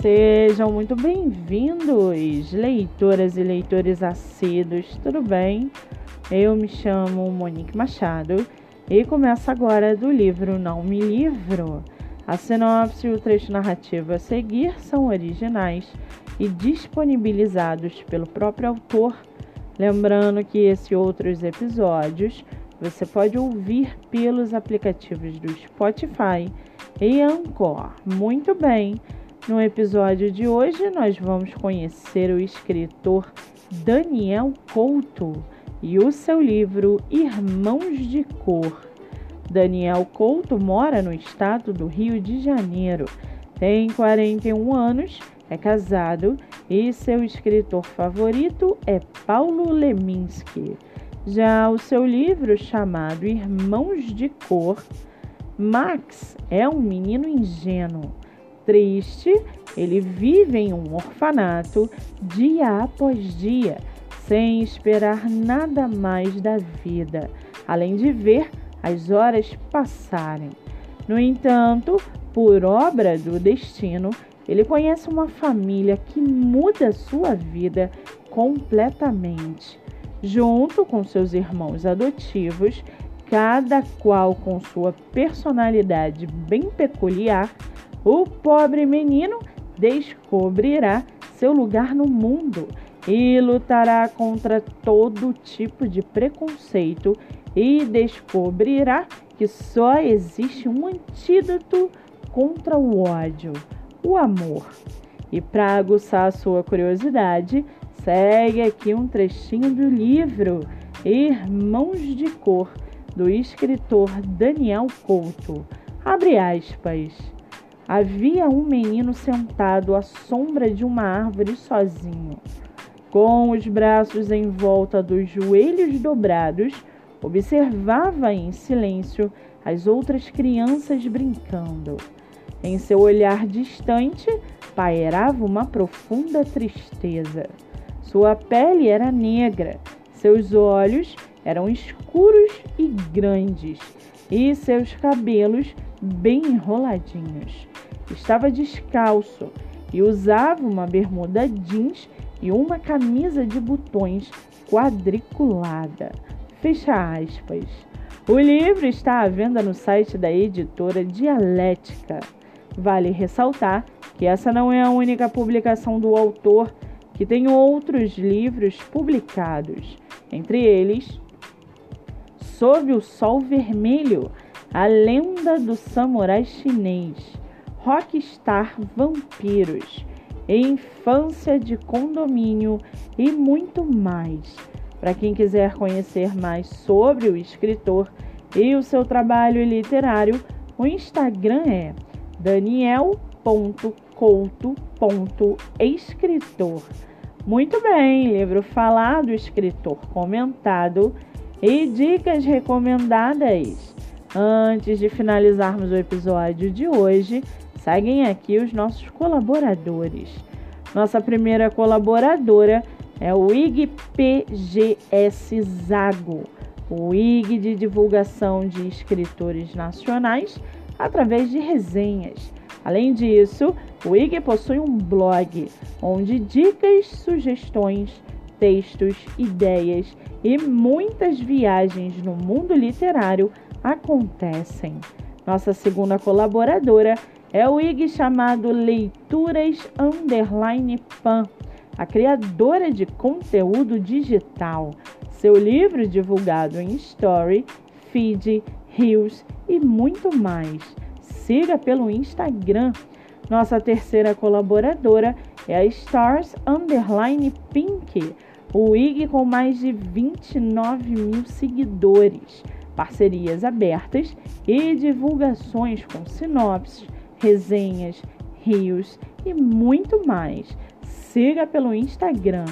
Sejam muito bem-vindos, leitoras e leitores assíduos, tudo bem? Eu me chamo Monique Machado e começo agora do livro Não Me Livro. A sinopse e o trecho narrativo a seguir são originais e disponibilizados pelo próprio autor. Lembrando que esse e outros episódios você pode ouvir pelos aplicativos do Spotify e Anchor. Muito bem! No episódio de hoje, nós vamos conhecer o escritor Daniel Couto e o seu livro Irmãos de Cor. Daniel Couto mora no estado do Rio de Janeiro, tem 41 anos, é casado e seu escritor favorito é Paulo Leminski. Já o seu livro, chamado Irmãos de Cor, Max é um menino ingênuo triste, ele vive em um orfanato dia após dia, sem esperar nada mais da vida, além de ver as horas passarem. No entanto, por obra do destino, ele conhece uma família que muda sua vida completamente. Junto com seus irmãos adotivos, cada qual com sua personalidade bem peculiar, o pobre menino descobrirá seu lugar no mundo e lutará contra todo tipo de preconceito e descobrirá que só existe um antídoto contra o ódio, o amor. E para aguçar sua curiosidade, segue aqui um trechinho do livro Irmãos de Cor, do escritor Daniel Couto. Abre aspas. Havia um menino sentado à sombra de uma árvore sozinho, com os braços em volta dos joelhos dobrados, observava em silêncio as outras crianças brincando. Em seu olhar distante pairava uma profunda tristeza. Sua pele era negra, seus olhos eram escuros e grandes, e seus cabelos bem enroladinhos. Estava descalço e usava uma bermuda jeans e uma camisa de botões quadriculada. Fecha aspas. O livro está à venda no site da editora Dialética. Vale ressaltar que essa não é a única publicação do autor, que tem outros livros publicados, entre eles Sob o Sol Vermelho, a lenda do samurai chinês, rockstar vampiros, infância de condomínio e muito mais. Para quem quiser conhecer mais sobre o escritor e o seu trabalho literário, o Instagram é daniel.couto.escritor. Muito bem, livro falado, escritor comentado e dicas recomendadas. Antes de finalizarmos o episódio de hoje, seguem aqui os nossos colaboradores. Nossa primeira colaboradora é o IGPGS Zago, o IG de divulgação de escritores nacionais através de resenhas. Além disso, o IG possui um blog onde dicas, sugestões, textos, ideias e muitas viagens no mundo literário acontecem. Nossa segunda colaboradora é o IG chamado Leituras Underline Pan, a criadora de conteúdo digital. Seu livro divulgado em Story, Feed, Reels e muito mais. Siga pelo Instagram. Nossa terceira colaboradora é a Stars Underline Pink, o IG com mais de 29 mil seguidores parcerias abertas e divulgações com sinopses, resenhas, rios e muito mais. Siga pelo Instagram.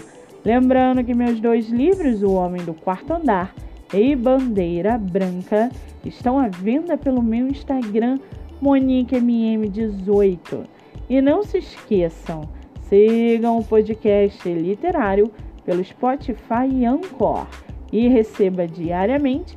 Lembrando que meus dois livros, O Homem do Quarto Andar e Bandeira Branca, estão à venda pelo meu Instagram, MoniqueMM18. E não se esqueçam, sigam o podcast literário pelo Spotify e Anchor e receba diariamente